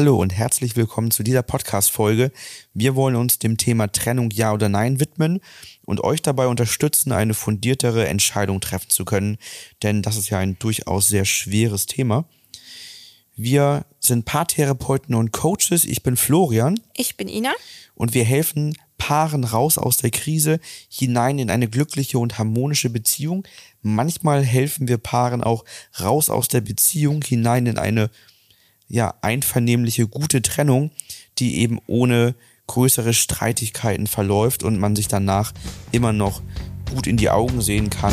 Hallo und herzlich willkommen zu dieser Podcast-Folge. Wir wollen uns dem Thema Trennung Ja oder Nein widmen und euch dabei unterstützen, eine fundiertere Entscheidung treffen zu können, denn das ist ja ein durchaus sehr schweres Thema. Wir sind Paartherapeuten und Coaches. Ich bin Florian. Ich bin Ina. Und wir helfen Paaren raus aus der Krise hinein in eine glückliche und harmonische Beziehung. Manchmal helfen wir Paaren auch raus aus der Beziehung hinein in eine ja, einvernehmliche, gute Trennung, die eben ohne größere Streitigkeiten verläuft und man sich danach immer noch gut in die Augen sehen kann.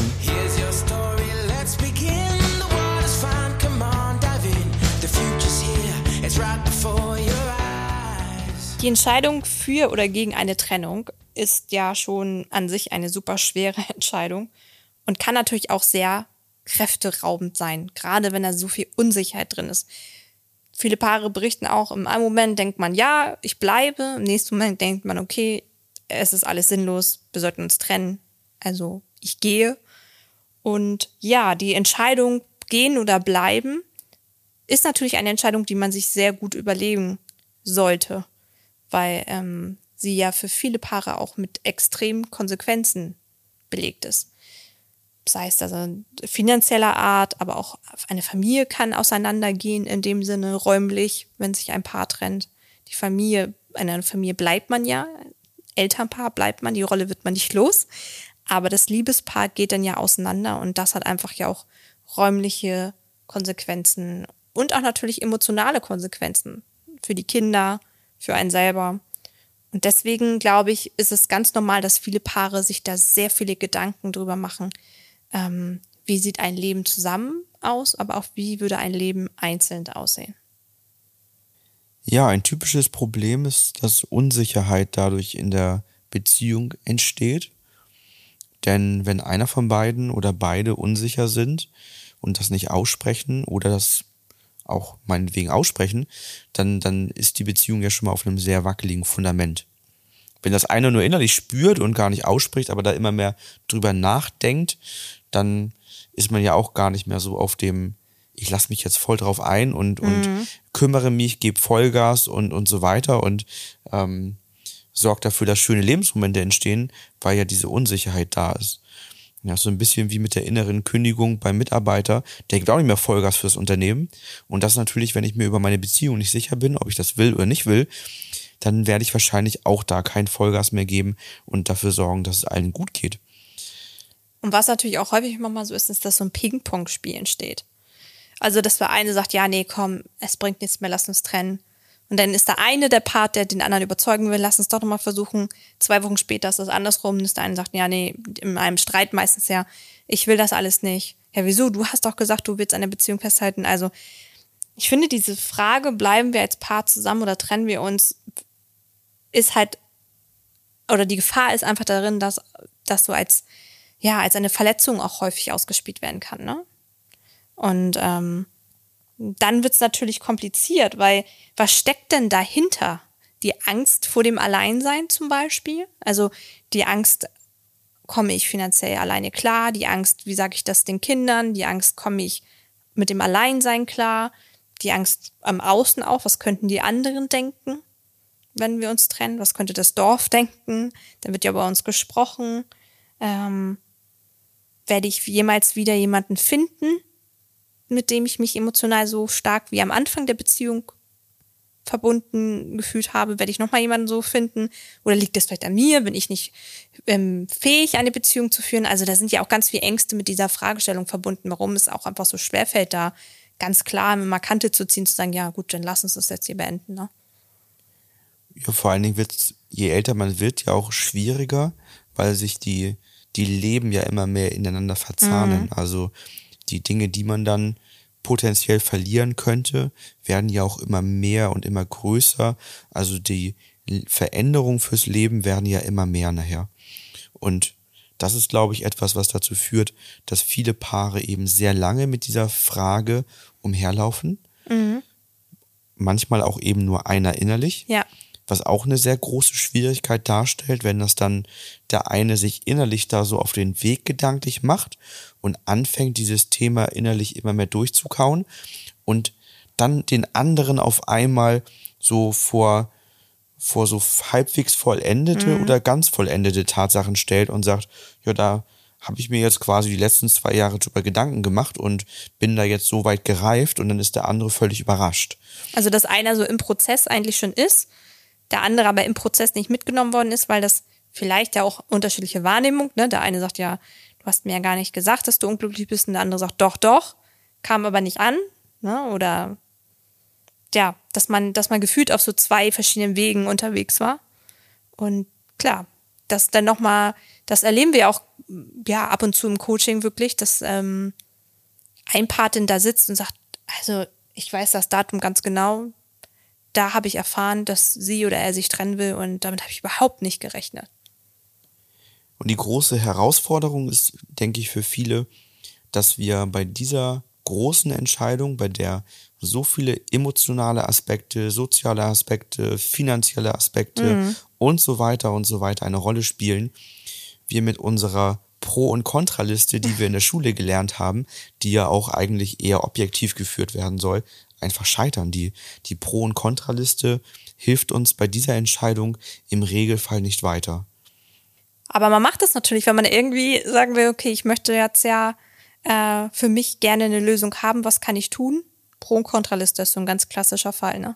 Die Entscheidung für oder gegen eine Trennung ist ja schon an sich eine super schwere Entscheidung und kann natürlich auch sehr kräfteraubend sein, gerade wenn da so viel Unsicherheit drin ist. Viele Paare berichten auch, im einen Moment denkt man, ja, ich bleibe, im nächsten Moment denkt man, okay, es ist alles sinnlos, wir sollten uns trennen, also ich gehe. Und ja, die Entscheidung, gehen oder bleiben, ist natürlich eine Entscheidung, die man sich sehr gut überlegen sollte, weil ähm, sie ja für viele Paare auch mit extremen Konsequenzen belegt ist sei es also finanzieller Art, aber auch eine Familie kann auseinandergehen in dem Sinne räumlich, wenn sich ein Paar trennt. Die Familie, in einer Familie bleibt man ja, Elternpaar bleibt man, die Rolle wird man nicht los, aber das Liebespaar geht dann ja auseinander und das hat einfach ja auch räumliche Konsequenzen und auch natürlich emotionale Konsequenzen für die Kinder, für einen selber. Und deswegen glaube ich, ist es ganz normal, dass viele Paare sich da sehr viele Gedanken drüber machen, ähm, wie sieht ein Leben zusammen aus, aber auch wie würde ein Leben einzeln aussehen. Ja, ein typisches Problem ist, dass Unsicherheit dadurch in der Beziehung entsteht. Denn wenn einer von beiden oder beide unsicher sind und das nicht aussprechen oder das auch meinetwegen aussprechen, dann, dann ist die Beziehung ja schon mal auf einem sehr wackeligen Fundament. Wenn das eine nur innerlich spürt und gar nicht ausspricht, aber da immer mehr drüber nachdenkt, dann ist man ja auch gar nicht mehr so auf dem, ich lasse mich jetzt voll drauf ein und, mhm. und kümmere mich, gebe Vollgas und, und so weiter und ähm, sorgt dafür, dass schöne Lebensmomente entstehen, weil ja diese Unsicherheit da ist. Ja, so ein bisschen wie mit der inneren Kündigung beim Mitarbeiter. Der gibt auch nicht mehr Vollgas fürs Unternehmen. Und das natürlich, wenn ich mir über meine Beziehung nicht sicher bin, ob ich das will oder nicht will, dann werde ich wahrscheinlich auch da kein Vollgas mehr geben und dafür sorgen, dass es allen gut geht. Und was natürlich auch häufig immer mal so ist, ist, dass so ein Ping-Pong-Spiel entsteht. Also, dass der eine sagt, ja, nee, komm, es bringt nichts mehr, lass uns trennen. Und dann ist der eine der Part, der den anderen überzeugen will, lass uns doch nochmal versuchen. Zwei Wochen später ist das andersrum, ist der eine sagt, ja, nee, in einem Streit meistens ja, ich will das alles nicht. Ja, wieso? Du hast doch gesagt, du willst an der Beziehung festhalten. Also, ich finde diese Frage, bleiben wir als Paar zusammen oder trennen wir uns, ist halt, oder die Gefahr ist einfach darin, dass, dass du als ja, als eine Verletzung auch häufig ausgespielt werden kann. Ne? Und ähm, dann wird es natürlich kompliziert, weil was steckt denn dahinter? Die Angst vor dem Alleinsein zum Beispiel? Also die Angst, komme ich finanziell alleine klar? Die Angst, wie sage ich das den Kindern? Die Angst, komme ich mit dem Alleinsein klar? Die Angst am Außen auch, was könnten die anderen denken, wenn wir uns trennen? Was könnte das Dorf denken? Dann wird ja bei uns gesprochen. Ähm, werde ich jemals wieder jemanden finden, mit dem ich mich emotional so stark wie am Anfang der Beziehung verbunden gefühlt habe, werde ich nochmal jemanden so finden? Oder liegt das vielleicht an mir? Bin ich nicht ähm, fähig, eine Beziehung zu führen? Also da sind ja auch ganz viele Ängste mit dieser Fragestellung verbunden, warum es auch einfach so schwerfällt, da ganz klar mit Markante zu ziehen, zu sagen, ja gut, dann lass uns das jetzt hier beenden. Ne? Ja, vor allen Dingen wird je älter man wird, ja auch schwieriger, weil sich die die Leben ja immer mehr ineinander verzahnen. Mhm. Also die Dinge, die man dann potenziell verlieren könnte, werden ja auch immer mehr und immer größer. Also die Veränderungen fürs Leben werden ja immer mehr nachher. Und das ist, glaube ich, etwas, was dazu führt, dass viele Paare eben sehr lange mit dieser Frage umherlaufen. Mhm. Manchmal auch eben nur einer innerlich. Ja was auch eine sehr große Schwierigkeit darstellt, wenn das dann der eine sich innerlich da so auf den Weg gedanklich macht und anfängt, dieses Thema innerlich immer mehr durchzukauen und dann den anderen auf einmal so vor, vor so halbwegs vollendete Mhm. oder ganz vollendete Tatsachen stellt und sagt, ja, da habe ich mir jetzt quasi die letzten zwei Jahre drüber Gedanken gemacht und bin da jetzt so weit gereift und dann ist der andere völlig überrascht. Also, dass einer so im Prozess eigentlich schon ist, der andere aber im Prozess nicht mitgenommen worden ist, weil das vielleicht ja auch unterschiedliche Wahrnehmung, ne? Der eine sagt ja, du hast mir ja gar nicht gesagt, dass du unglücklich bist, und der andere sagt, doch, doch, kam aber nicht an, ne? Oder ja, dass man, dass man gefühlt auf so zwei verschiedenen Wegen unterwegs war. Und klar, das dann nochmal, das erleben wir auch ja ab und zu im Coaching wirklich, dass ähm, ein Patin da sitzt und sagt, also ich weiß das Datum ganz genau, da habe ich erfahren, dass sie oder er sich trennen will und damit habe ich überhaupt nicht gerechnet. Und die große Herausforderung ist, denke ich, für viele, dass wir bei dieser großen Entscheidung, bei der so viele emotionale Aspekte, soziale Aspekte, finanzielle Aspekte und so weiter und so weiter eine Rolle spielen, wir mit unserer Pro- und Kontraliste, die wir in der Schule gelernt haben, die ja auch eigentlich eher objektiv geführt werden soll, einfach scheitern. Die, die Pro- und Kontraliste hilft uns bei dieser Entscheidung im Regelfall nicht weiter. Aber man macht das natürlich, wenn man irgendwie sagen will, okay, ich möchte jetzt ja äh, für mich gerne eine Lösung haben, was kann ich tun? Pro- und Kontraliste ist so ein ganz klassischer Fall, ne?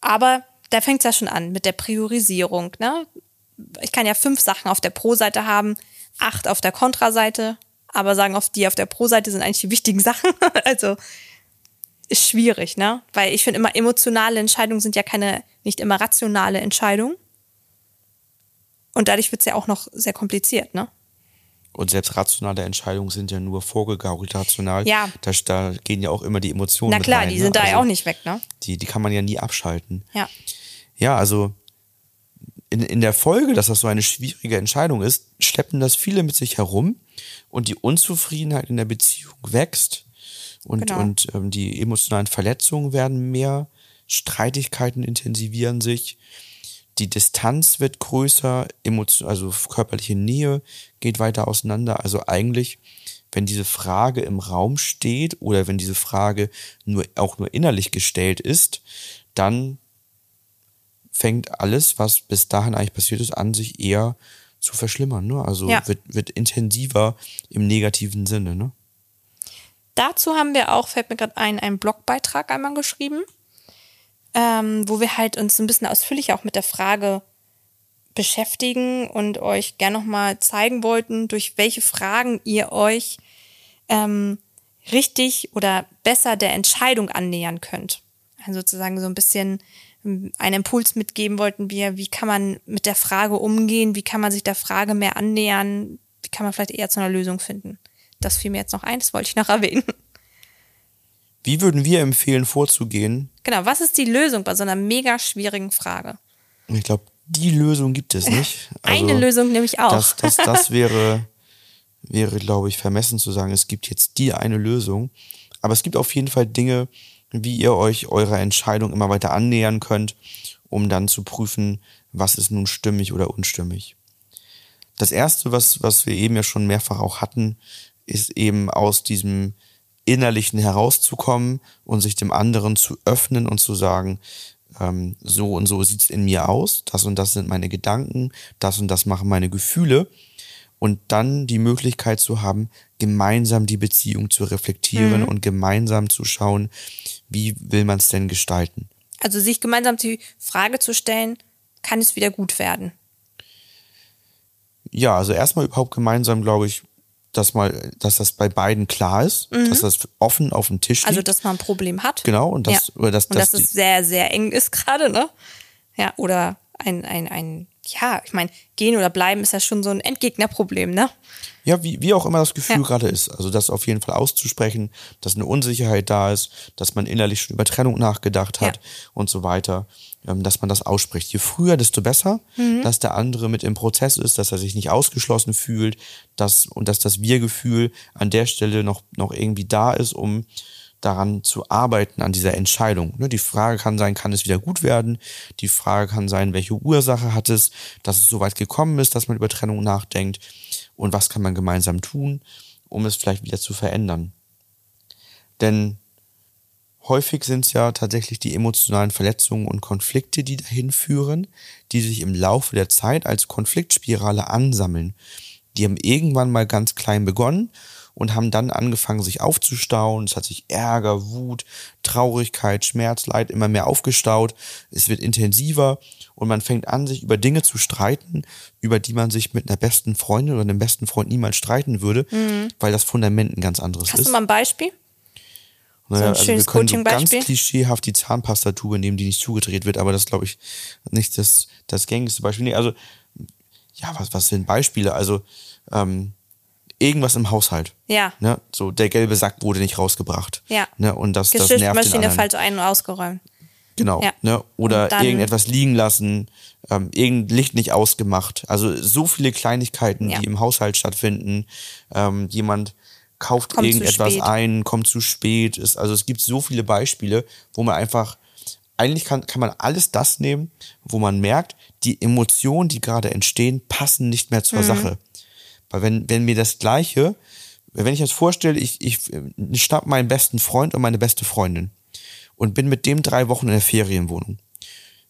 Aber da fängt es ja schon an mit der Priorisierung, ne? Ich kann ja fünf Sachen auf der Pro-Seite haben, acht auf der Kontra-Seite, aber sagen, auf die auf der Pro-Seite sind eigentlich die wichtigen Sachen. also ist schwierig, ne? Weil ich finde immer, emotionale Entscheidungen sind ja keine, nicht immer rationale Entscheidungen. Und dadurch wird es ja auch noch sehr kompliziert, ne? Und selbst rationale Entscheidungen sind ja nur vorgegaukelt rational. Ja. Da, da gehen ja auch immer die Emotionen Na klar, rein, die ne? sind da ja Also auch nicht weg, ne? Die, die kann man ja nie abschalten. Ja. Ja, also in, in der Folge, dass das so eine schwierige Entscheidung ist, schleppen das viele mit sich herum und die Unzufriedenheit in der Beziehung wächst und, Genau. und ähm, die emotionalen Verletzungen werden mehr, Streitigkeiten intensivieren sich, die Distanz wird größer, emotion, also körperliche Nähe geht weiter auseinander. Also eigentlich, wenn diese Frage im Raum steht oder wenn diese Frage nur auch nur innerlich gestellt ist, dann fängt alles, was bis dahin eigentlich passiert ist, an, sich eher zu verschlimmern. Ne? Also Ja. wird, wird intensiver im negativen Sinne. Ne? Dazu haben wir auch, fällt mir gerade ein, einen Blogbeitrag einmal geschrieben, ähm, wo wir halt uns ein bisschen ausführlicher auch mit der Frage beschäftigen und euch gerne nochmal zeigen wollten, durch welche Fragen ihr euch ähm, richtig oder besser der Entscheidung annähern könnt. Also sozusagen so ein bisschen ähm, einen Impuls mitgeben wollten wir, wie kann man mit der Frage umgehen, wie kann man sich der Frage mehr annähern, wie kann man vielleicht eher zu einer Lösung finden. Das fiel mir jetzt noch ein, das wollte ich noch erwähnen. Wie würden wir empfehlen, vorzugehen? Genau, was ist die Lösung bei so einer mega schwierigen Frage? Ich glaube, die Lösung gibt es nicht. Also, Eine Lösung nämlich auch. Das, das, das wäre, wäre, glaube ich, vermessen zu sagen, es gibt jetzt die eine Lösung. Aber es gibt auf jeden Fall Dinge, wie ihr euch eurer Entscheidung immer weiter annähern könnt, um dann zu prüfen, was ist nun stimmig oder unstimmig. Das erste, was, was wir eben ja schon mehrfach auch hatten, ist eben aus diesem Innerlichen herauszukommen und sich dem anderen zu öffnen und zu sagen, ähm, so und so sieht's in mir aus, das und das sind meine Gedanken, das und das machen meine Gefühle und dann die Möglichkeit zu haben, gemeinsam die Beziehung zu reflektieren und gemeinsam zu schauen, wie will man es denn gestalten. Also sich gemeinsam die Frage zu stellen, kann es wieder gut werden? Ja, also erstmal überhaupt gemeinsam, glaube ich, dass mal, dass das bei beiden klar ist, dass das offen auf dem Tisch liegt. Also, dass man ein Problem hat. Genau, und das- ja. oder dass- und dass dass es sehr, sehr eng ist gerade, ne? Ja, oder ein, ein, ein, ja, ich meine, gehen oder bleiben ist ja schon so ein Endgegnerproblem, ne? Ja, wie, wie auch immer das Gefühl Ja. gerade ist. Also das auf jeden Fall auszusprechen, dass eine Unsicherheit da ist, dass man innerlich schon über Trennung nachgedacht hat Ja. und so weiter, ähm, dass man das ausspricht. Je früher, desto besser, Mhm. dass der andere mit im Prozess ist, dass er sich nicht ausgeschlossen fühlt dass, und dass das Wir-Gefühl an der Stelle noch, noch irgendwie da ist, um daran zu arbeiten, an dieser Entscheidung. Ne, Die Frage kann sein, kann es wieder gut werden? Die Frage kann sein, welche Ursache hat es, dass es so weit gekommen ist, dass man über Trennung nachdenkt? Und was kann man gemeinsam tun, um es vielleicht wieder zu verändern? Denn häufig sind es ja tatsächlich die emotionalen Verletzungen und Konflikte, die dahin führen, die sich im Laufe der Zeit als Konfliktspirale ansammeln. Die haben irgendwann mal ganz klein begonnen und haben dann angefangen, sich aufzustauen. Es hat sich Ärger, Wut, Traurigkeit, Schmerz, Leid immer mehr aufgestaut. Es wird intensiver und man fängt an, sich über Dinge zu streiten, über die man sich mit einer besten Freundin oder einem besten Freund niemals streiten würde, mhm. weil das Fundament ein ganz anderes Hast ist. Hast du mal ein Beispiel? Naja, so ein also schönes wir können so ganz klischeehaft die Zahnpastatube nehmen, die nicht zugedreht wird, aber das glaube ich nicht das, das gängigste Beispiel. Nee, also, ja, was, was sind Beispiele? Also, ähm, irgendwas im Haushalt. Ja. Ne? So, der gelbe Sack wurde nicht rausgebracht. Ja. Ne? Und das, das nervt den Maschine falsch ein- und ausgeräumt. Genau. Ja. Ne? Oder irgendetwas liegen lassen, ähm, irgendein Licht nicht ausgemacht. Also so viele Kleinigkeiten, ja. die im Haushalt stattfinden. Ähm, jemand kauft kommt irgendetwas ein, kommt zu spät. Ist, also es gibt so viele Beispiele, wo man einfach, eigentlich kann, kann man alles das nehmen, wo man merkt, die Emotionen, die gerade entstehen, passen nicht mehr zur mhm. Sache. Weil wenn, wenn mir das Gleiche, wenn ich jetzt vorstelle, ich, ich, ich schnapp meinen besten Freund und meine beste Freundin und bin mit dem drei Wochen in der Ferienwohnung.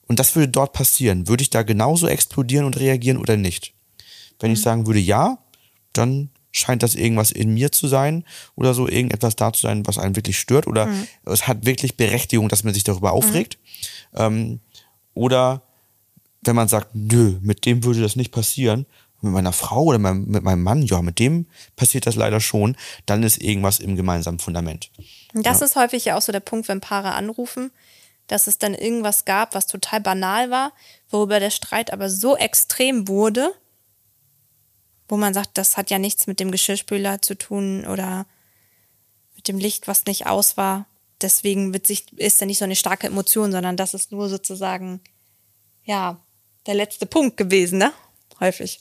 Und das würde dort passieren. Würde ich da genauso explodieren und reagieren oder nicht? Wenn mhm. ich sagen würde, ja, dann scheint das irgendwas in mir zu sein oder so, irgendetwas da zu sein, was einen wirklich stört oder mhm. es hat wirklich Berechtigung, dass man sich darüber aufregt. Mhm. Ähm, oder wenn man sagt, nö, mit dem würde das nicht passieren, mit meiner Frau oder mit meinem Mann, ja, mit dem passiert das leider schon, dann ist irgendwas im gemeinsamen Fundament. Das ja. ist häufig ja auch so der Punkt, wenn Paare anrufen, dass es dann irgendwas gab, was total banal war, worüber der Streit aber so extrem wurde, wo man sagt, das hat ja nichts mit dem Geschirrspüler zu tun oder mit dem Licht, was nicht aus war. Deswegen wird sich, ist ja nicht so eine starke Emotion, sondern das ist nur sozusagen, ja, der letzte Punkt gewesen, ne? Häufig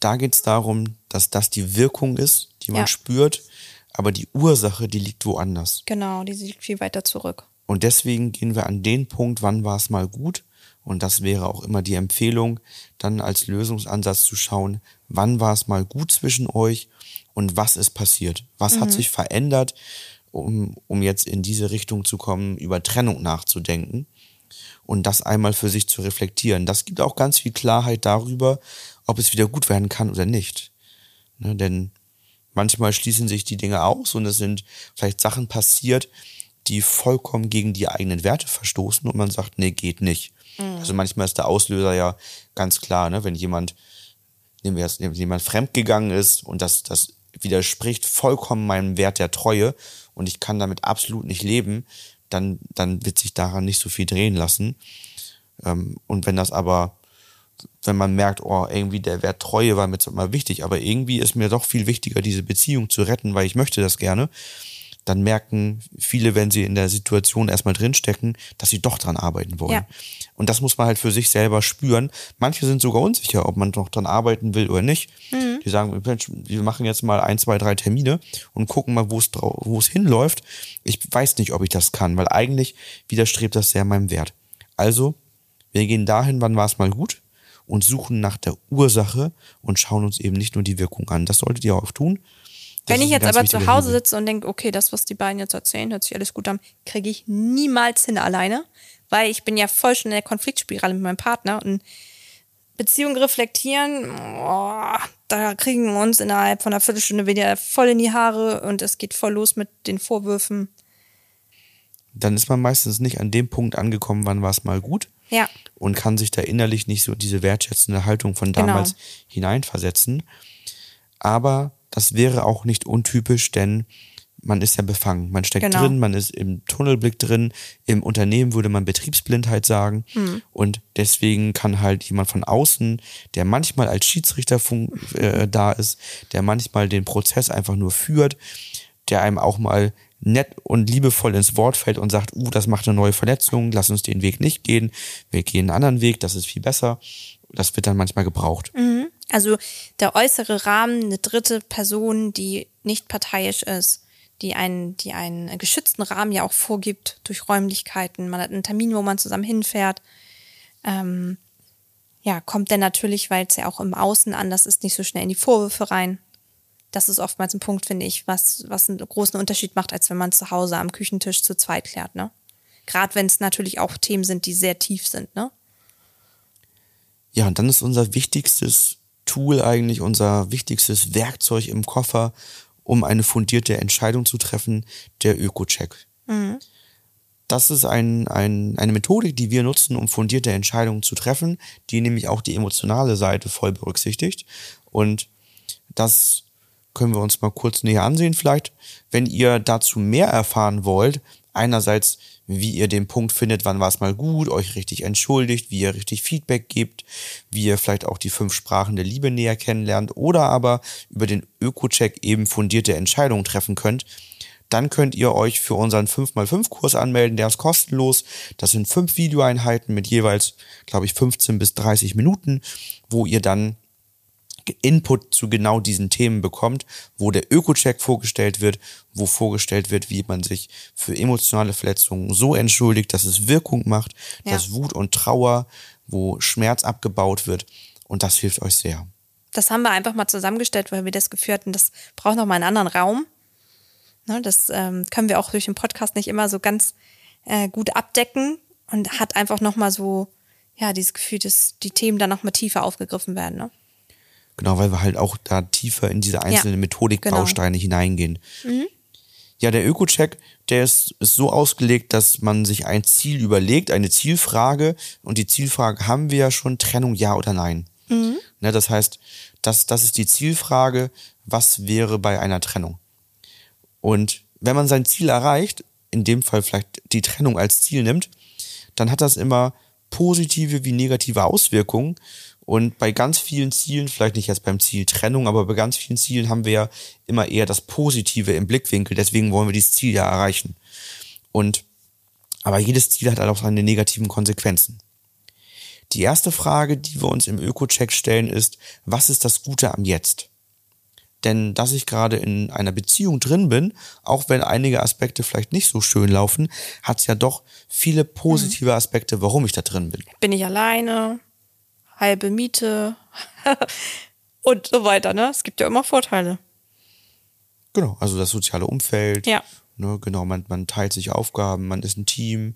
da geht es darum, dass das die Wirkung ist, die man ja. spürt, aber die Ursache, die liegt woanders. Genau, die liegt viel weiter zurück. Und deswegen gehen wir an den Punkt, wann war es mal gut. Und das wäre auch immer die Empfehlung, dann als Lösungsansatz zu schauen, wann war es mal gut zwischen euch und was ist passiert. Was mhm. hat sich verändert, um, um jetzt in diese Richtung zu kommen, über Trennung nachzudenken und das einmal für sich zu reflektieren. Das gibt auch ganz viel Klarheit darüber, ob es wieder gut werden kann oder nicht. Ne, denn manchmal schließen sich die Dinge aus und es sind vielleicht Sachen passiert, die vollkommen gegen die eigenen Werte verstoßen und man sagt, nee, geht nicht. Mhm. Also manchmal ist der Auslöser ja ganz klar, ne, wenn jemand, nehmen wir jetzt, wenn jemand fremdgegangen ist und das, das widerspricht vollkommen meinem Wert der Treue und ich kann damit absolut nicht leben, dann, dann wird sich daran nicht so viel drehen lassen. Ähm, und wenn das aber wenn man merkt, oh, irgendwie der Wert Treue war mir jetzt mal wichtig, aber irgendwie ist mir doch viel wichtiger, diese Beziehung zu retten, weil ich möchte das gerne, dann merken viele, wenn sie in der Situation erstmal drinstecken, dass sie doch dran arbeiten wollen. Ja. Und das muss man halt für sich selber spüren. Manche sind sogar unsicher, ob man noch dran arbeiten will oder nicht. Mhm. Die sagen, wir machen jetzt mal ein, zwei, drei Termine und gucken mal, wo es wo es hinläuft. Ich weiß nicht, ob ich das kann, weil eigentlich widerstrebt das sehr meinem Wert. Also, wir gehen dahin, wann war es mal gut und suchen nach der Ursache und schauen uns eben nicht nur die Wirkung an. Das solltet ihr auch tun. Das Wenn ich jetzt aber zu Hause sitze und denke, okay, das, was die beiden jetzt erzählen, hört sich alles gut an, kriege ich niemals hin alleine, weil ich bin ja voll schon in der Konfliktspirale mit meinem Partner und Beziehung reflektieren, oh, da kriegen wir uns innerhalb von einer Viertelstunde wieder voll in die Haare und es geht voll los mit den Vorwürfen. Dann ist man meistens nicht an dem Punkt angekommen, wann war es mal gut, ja. Und kann sich da innerlich nicht so diese wertschätzende Haltung von genau. damals genau. hineinversetzen. Aber das wäre auch nicht untypisch, denn man ist ja befangen. Man steckt genau. drin, man ist im Tunnelblick drin. Im Unternehmen würde man Betriebsblindheit sagen. Hm. Und deswegen kann halt jemand von außen, der manchmal als Schiedsrichter äh, da ist, der manchmal den Prozess einfach nur führt, der einem auch mal nett und liebevoll ins Wort fällt und sagt, uh, das macht eine neue Verletzung, lass uns den Weg nicht gehen, wir gehen einen anderen Weg, das ist viel besser. Das wird dann manchmal gebraucht. Mhm. Also der äußere Rahmen, eine dritte Person, die nicht parteiisch ist, die einen, die einen geschützten Rahmen ja auch vorgibt durch Räumlichkeiten. Man hat einen Termin, wo man zusammen hinfährt. Ähm, ja, kommt dann natürlich, weil es ja auch im Außen anders ist, nicht so schnell in die Vorwürfe rein das ist oftmals ein Punkt, finde ich, was, was einen großen Unterschied macht, als wenn man zu Hause am Küchentisch zu zweit klärt, ne? Gerade wenn es natürlich auch Themen sind, die sehr tief sind, ne? Ja, und dann ist unser wichtigstes Tool eigentlich, unser wichtigstes Werkzeug im Koffer, um eine fundierte Entscheidung zu treffen, der Öko-Check. Mhm. Das ist ein, ein, eine Methodik, die wir nutzen, um fundierte Entscheidungen zu treffen, die nämlich auch die emotionale Seite voll berücksichtigt. Und das können wir uns mal kurz näher ansehen vielleicht. Wenn ihr dazu mehr erfahren wollt, einerseits, wie ihr den Punkt findet, wann war es mal gut, euch richtig entschuldigt, wie ihr richtig Feedback gebt, wie ihr vielleicht auch die fünf Sprachen der Liebe näher kennenlernt oder aber über den Öko-Check eben fundierte Entscheidungen treffen könnt, dann könnt ihr euch für unseren 5x5-Kurs anmelden. Der ist kostenlos. Das sind fünf Videoeinheiten mit jeweils, glaube ich, 15 bis 30 Minuten, wo ihr dann Input zu genau diesen Themen bekommt, wo der Öko-Check vorgestellt wird, wo vorgestellt wird, wie man sich für emotionale Verletzungen so entschuldigt, dass es Wirkung macht, ja. dass Wut und Trauer, wo Schmerz abgebaut wird. Und das hilft euch sehr. Das haben wir einfach mal zusammengestellt, weil wir das Gefühl hatten, das braucht noch mal einen anderen Raum. Ne, das ähm, können wir auch durch den Podcast nicht immer so ganz äh, gut abdecken und hat einfach noch mal so ja dieses Gefühl, dass die Themen dann noch mal tiefer aufgegriffen werden. Ne? Genau, weil wir halt auch da tiefer in diese einzelnen ja, Methodikbausteine genau. hineingehen. Mhm. Ja, der Öko-Check, der ist, ist so ausgelegt, dass man sich ein Ziel überlegt, eine Zielfrage. Und die Zielfrage haben wir ja schon, Trennung ja oder nein. Mhm. Ne, das heißt, das, das ist die Zielfrage, was wäre bei einer Trennung? Und wenn man sein Ziel erreicht, in dem Fall vielleicht die Trennung als Ziel nimmt, dann hat das immer positive wie negative Auswirkungen. Und bei ganz vielen Zielen, vielleicht nicht jetzt beim Ziel Trennung, aber bei ganz vielen Zielen haben wir ja immer eher das Positive im Blickwinkel. Deswegen wollen wir dieses Ziel ja erreichen. Und, aber jedes Ziel hat halt auch seine negativen Konsequenzen. Die erste Frage, die wir uns im Öko-Check stellen, ist, was ist das Gute am Jetzt? Denn dass ich gerade in einer Beziehung drin bin, auch wenn einige Aspekte vielleicht nicht so schön laufen, hat es ja doch viele positive mhm. Aspekte, warum ich da drin bin. Bin ich alleine? Halbe Miete und so weiter. Ne? Es gibt ja immer Vorteile. Genau, also das soziale Umfeld. Ja. Ne, genau, man, man teilt sich Aufgaben, man ist ein Team.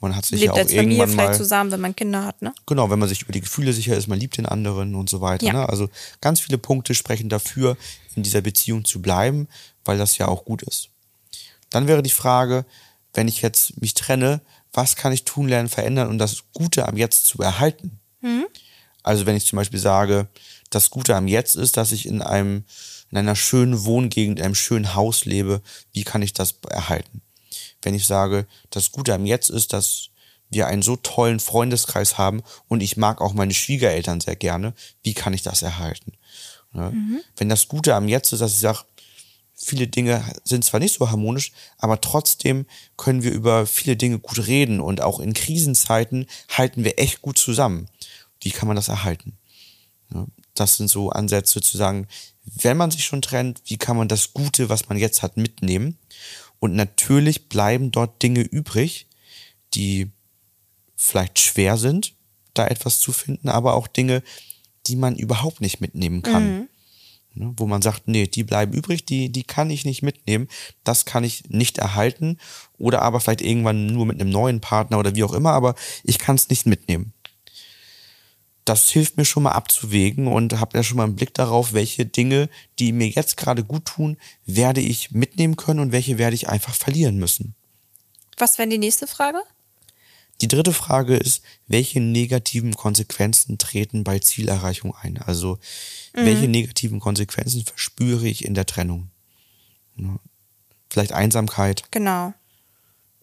Man hat sich Lebt ja auch als Familie irgendwann vielleicht mal, zusammen, wenn man Kinder hat, ne? Genau, wenn man sich über die Gefühle sicher ist, man liebt den anderen und so weiter. Ja. Ne? Also ganz viele Punkte sprechen dafür, in dieser Beziehung zu bleiben, weil das ja auch gut ist. Dann wäre die Frage, wenn ich jetzt mich trenne, was kann ich tun, lernen, verändern, um das Gute am Jetzt zu erhalten? Mhm. Also wenn ich zum Beispiel sage, das Gute am Jetzt ist, dass ich in einem, in einer schönen Wohngegend, in einem schönen Haus lebe, wie kann ich das erhalten? Wenn ich sage, das Gute am Jetzt ist, dass wir einen so tollen Freundeskreis haben und ich mag auch meine Schwiegereltern sehr gerne, wie kann ich das erhalten? Ne? Mhm. Wenn das Gute am Jetzt ist, dass ich sage, viele Dinge sind zwar nicht so harmonisch, aber trotzdem können wir über viele Dinge gut reden und auch in Krisenzeiten halten wir echt gut zusammen wie kann man das erhalten? Das sind so Ansätze zu sagen, wenn man sich schon trennt, wie kann man das Gute, was man jetzt hat, mitnehmen? Und natürlich bleiben dort Dinge übrig, die vielleicht schwer sind, da etwas zu finden, aber auch Dinge, die man überhaupt nicht mitnehmen kann. Mhm. Ne, wo man sagt, nee, die bleiben übrig, die, die kann ich nicht mitnehmen, das kann ich nicht erhalten oder aber vielleicht irgendwann nur mit einem neuen Partner oder wie auch immer, aber ich kann es nicht mitnehmen das hilft mir schon mal abzuwägen und habe ja schon mal einen Blick darauf, welche Dinge, die mir jetzt gerade gut tun, werde ich mitnehmen können und welche werde ich einfach verlieren müssen. Was wäre die nächste Frage? Die dritte Frage ist, welche negativen Konsequenzen treten bei Zielerreichung ein? Also, mhm. welche negativen Konsequenzen verspüre ich in der Trennung? Vielleicht Einsamkeit. Genau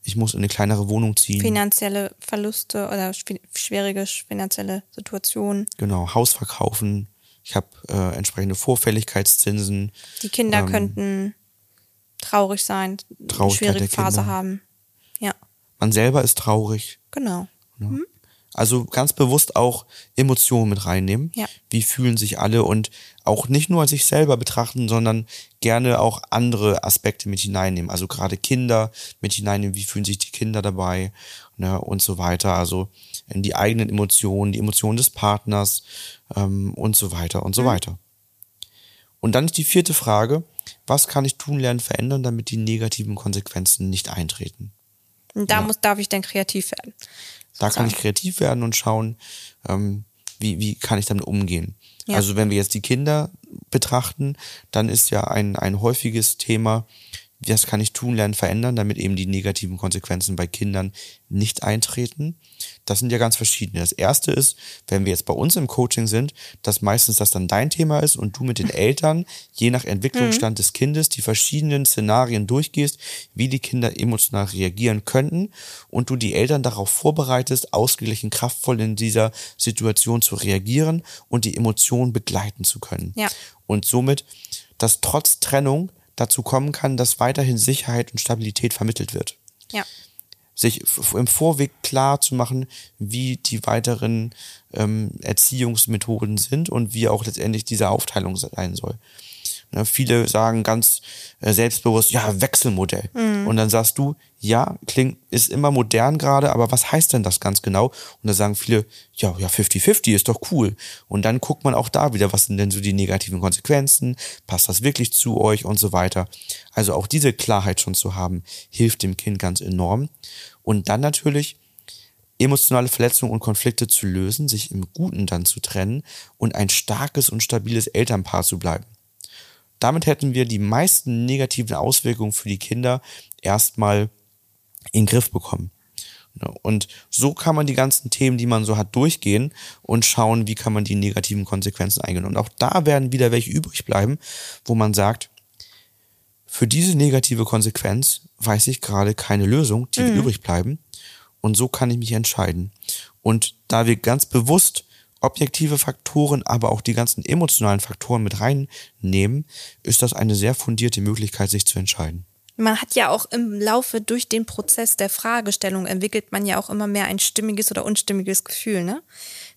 ich muss in eine kleinere Wohnung ziehen. Finanzielle Verluste oder schwierige finanzielle Situationen. Genau, Haus verkaufen. Ich habe äh, entsprechende Vorfälligkeitszinsen. Die Kinder ähm, könnten traurig sein, eine schwierige Phase Kinder. haben. Ja. Man selber ist traurig. Genau. Ja. Mhm. Also ganz bewusst auch Emotionen mit reinnehmen. Ja. Wie fühlen sich alle und auch nicht nur sich selber betrachten, sondern gerne auch andere Aspekte mit hineinnehmen. Also gerade Kinder mit hineinnehmen. Wie fühlen sich die Kinder dabei? Ne, und so weiter. Also in die eigenen Emotionen, die Emotionen des Partners ähm, und so weiter und so mhm. weiter. Und dann ist die vierte Frage, was kann ich tun, lernen, verändern, damit die negativen Konsequenzen nicht eintreten? Und da ja. muss, darf ich dann kreativ werden. Da kann ich kreativ werden und schauen, ähm, wie, wie kann ich damit umgehen. Ja. Also wenn wir jetzt die Kinder betrachten, dann ist ja ein, ein häufiges Thema, was kann ich tun, lernen, verändern, damit eben die negativen Konsequenzen bei Kindern nicht eintreten. Das sind ja ganz verschiedene. Das erste ist, wenn wir jetzt bei uns im Coaching sind, dass meistens das dann dein Thema ist und du mit den Eltern, je nach Entwicklungsstand mhm. des Kindes, die verschiedenen Szenarien durchgehst, wie die Kinder emotional reagieren könnten und du die Eltern darauf vorbereitest, ausgeglichen kraftvoll in dieser Situation zu reagieren und die Emotionen begleiten zu können. Ja. Und somit, dass trotz Trennung dazu kommen kann, dass weiterhin Sicherheit und Stabilität vermittelt wird. Ja. Sich im Vorweg klar zu machen, wie die weiteren ähm, Erziehungsmethoden sind und wie auch letztendlich diese Aufteilung sein soll. Ne, viele sagen ganz äh, selbstbewusst, ja, Wechselmodell. Mhm. Und dann sagst du, ja, klingt, ist immer modern gerade, aber was heißt denn das ganz genau? Und da sagen viele, ja, ja, 50-50 ist doch cool. Und dann guckt man auch da wieder, was sind denn so die negativen Konsequenzen? Passt das wirklich zu euch und so weiter? Also auch diese Klarheit schon zu haben, hilft dem Kind ganz enorm. Und dann natürlich, emotionale Verletzungen und Konflikte zu lösen, sich im Guten dann zu trennen und ein starkes und stabiles Elternpaar zu bleiben. Damit hätten wir die meisten negativen Auswirkungen für die Kinder erstmal in den Griff bekommen. Und so kann man die ganzen Themen, die man so hat, durchgehen und schauen, wie kann man die negativen Konsequenzen eingehen. Und auch da werden wieder welche übrig bleiben, wo man sagt, für diese negative Konsequenz weiß ich gerade keine Lösung, die mhm. übrig bleiben. Und so kann ich mich entscheiden. Und da wir ganz bewusst objektive Faktoren, aber auch die ganzen emotionalen Faktoren mit reinnehmen, ist das eine sehr fundierte Möglichkeit, sich zu entscheiden. Man hat ja auch im Laufe durch den Prozess der Fragestellung entwickelt man ja auch immer mehr ein stimmiges oder unstimmiges Gefühl, ne?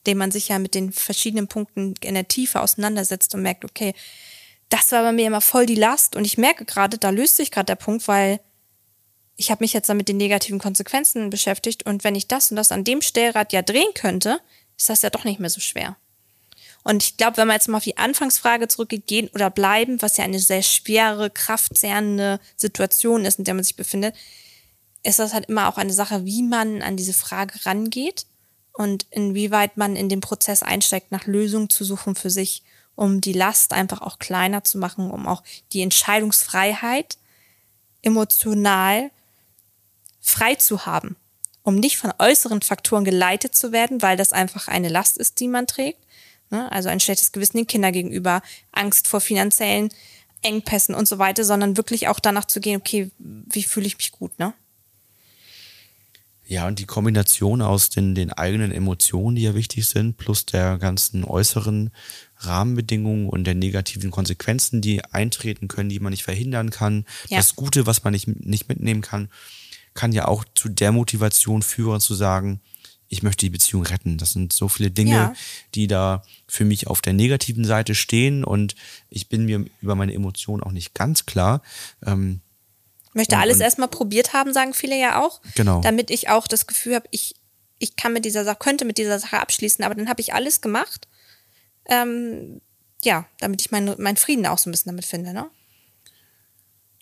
Dem man sich ja mit den verschiedenen Punkten in der Tiefe auseinandersetzt und merkt, okay, das war bei mir immer voll die Last und ich merke gerade, da löst sich gerade der Punkt, weil ich habe mich jetzt dann mit den negativen Konsequenzen beschäftigt und wenn ich das und das an dem Stellrad ja drehen könnte, ist das ja doch nicht mehr so schwer. Und ich glaube, wenn man jetzt mal auf die Anfangsfrage zurückgeht, gehen oder bleiben, was ja eine sehr schwere, kraftzehrende Situation ist, in der man sich befindet, ist das halt immer auch eine Sache, wie man an diese Frage rangeht und inwieweit man in den Prozess einsteigt, nach Lösungen zu suchen für sich, um die Last einfach auch kleiner zu machen, um auch die Entscheidungsfreiheit emotional frei zu haben um nicht von äußeren Faktoren geleitet zu werden, weil das einfach eine Last ist, die man trägt. Ne? Also ein schlechtes Gewissen den Kindern gegenüber, Angst vor finanziellen Engpässen und so weiter, sondern wirklich auch danach zu gehen, okay, wie fühle ich mich gut, ne? Ja, und die Kombination aus den, den eigenen Emotionen, die ja wichtig sind, plus der ganzen äußeren Rahmenbedingungen und der negativen Konsequenzen, die eintreten können, die man nicht verhindern kann, ja. das Gute, was man nicht, nicht mitnehmen kann, kann ja auch zu der Motivation führen, zu sagen, ich möchte die Beziehung retten. Das sind so viele Dinge, ja. die da für mich auf der negativen Seite stehen und ich bin mir über meine Emotionen auch nicht ganz klar. Ähm, möchte alles erstmal probiert haben, sagen viele ja auch. Genau. Damit ich auch das Gefühl habe, ich, ich kann mit dieser Sache, könnte mit dieser Sache abschließen, aber dann habe ich alles gemacht. Ähm, ja, damit ich meinen mein Frieden auch so ein bisschen damit finde, ne?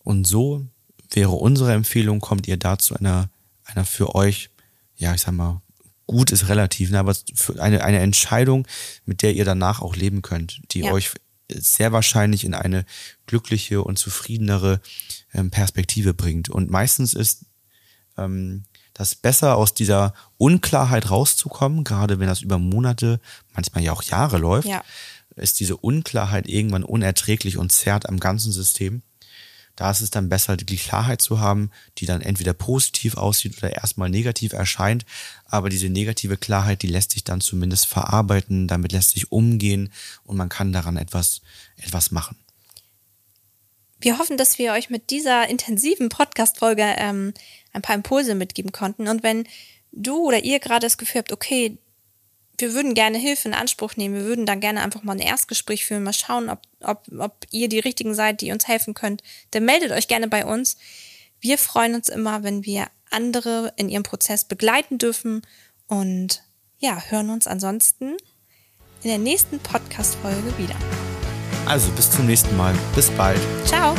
Und so wäre unsere Empfehlung, kommt ihr da zu einer, einer für euch, ja, ich sag mal, gut ist relativ, ne, aber für eine, eine Entscheidung, mit der ihr danach auch leben könnt, die ja. euch sehr wahrscheinlich in eine glückliche und zufriedenere ähm, Perspektive bringt. Und meistens ist ähm, das besser, aus dieser Unklarheit rauszukommen, gerade wenn das über Monate, manchmal ja auch Jahre läuft, ja. ist diese Unklarheit irgendwann unerträglich und zerrt am ganzen System. Da ist es dann besser, die Klarheit zu haben, die dann entweder positiv aussieht oder erstmal negativ erscheint. Aber diese negative Klarheit, die lässt sich dann zumindest verarbeiten, damit lässt sich umgehen und man kann daran etwas, etwas machen. Wir hoffen, dass wir euch mit dieser intensiven Podcast-Folge ähm, ein paar Impulse mitgeben konnten. Und wenn du oder ihr gerade das Gefühl habt, okay, wir würden gerne Hilfe in Anspruch nehmen. Wir würden da gerne einfach mal ein Erstgespräch führen, mal schauen, ob, ob, ob ihr die richtigen seid, die uns helfen könnt. Dann meldet euch gerne bei uns. Wir freuen uns immer, wenn wir andere in ihrem Prozess begleiten dürfen und ja, hören uns ansonsten in der nächsten Podcast-Folge wieder. Also bis zum nächsten Mal. Bis bald. Ciao.